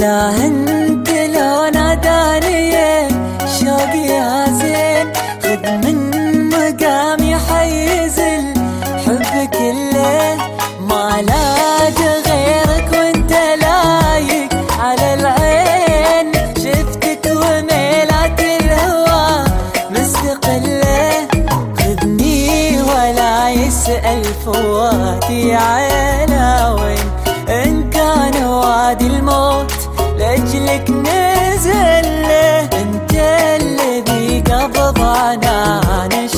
لا أنت لو ناداني شوقي يا زين. خذ من مقامي حيز الحب كله. ما لاقى غيرك وانت لايق على العين. شفتك وميلات الهوى مستقله خذني ولا يسأل فواتي عين. 나는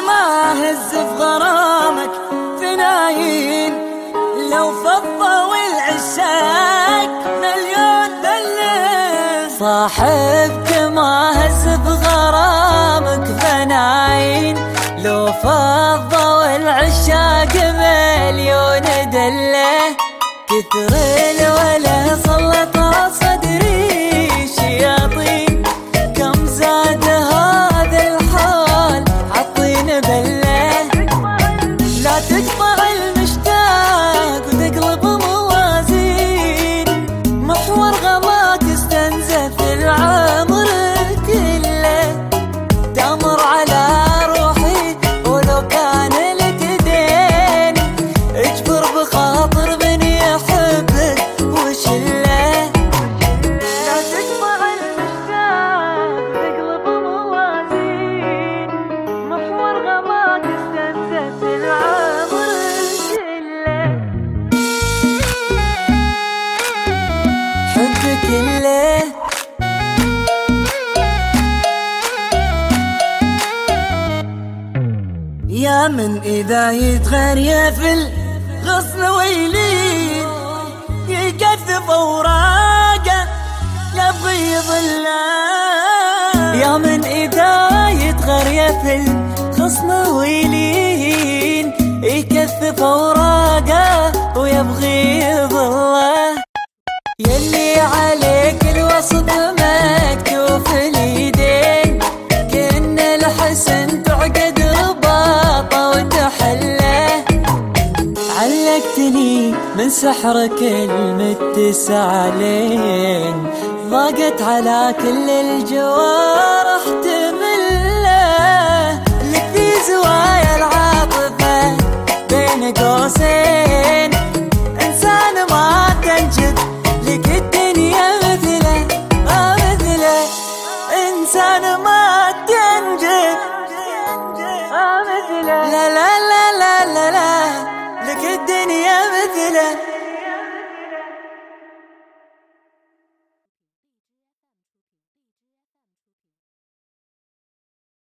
ما هز في غرامك فنايين لو فضى والعشاق مليون دلة صاحبك ما هز في غرامك فنايين لو فضى والعشاق مليون دلة. كثر الوله من إذا يتغير في الغصن ويلين يكثف أوراقه لبيض الله يا من إذا يتغير في الغصن ويلين يكثف أوراقه من سحرك المتسالين ضاقت على كل الجوارح لك الدنيا مثله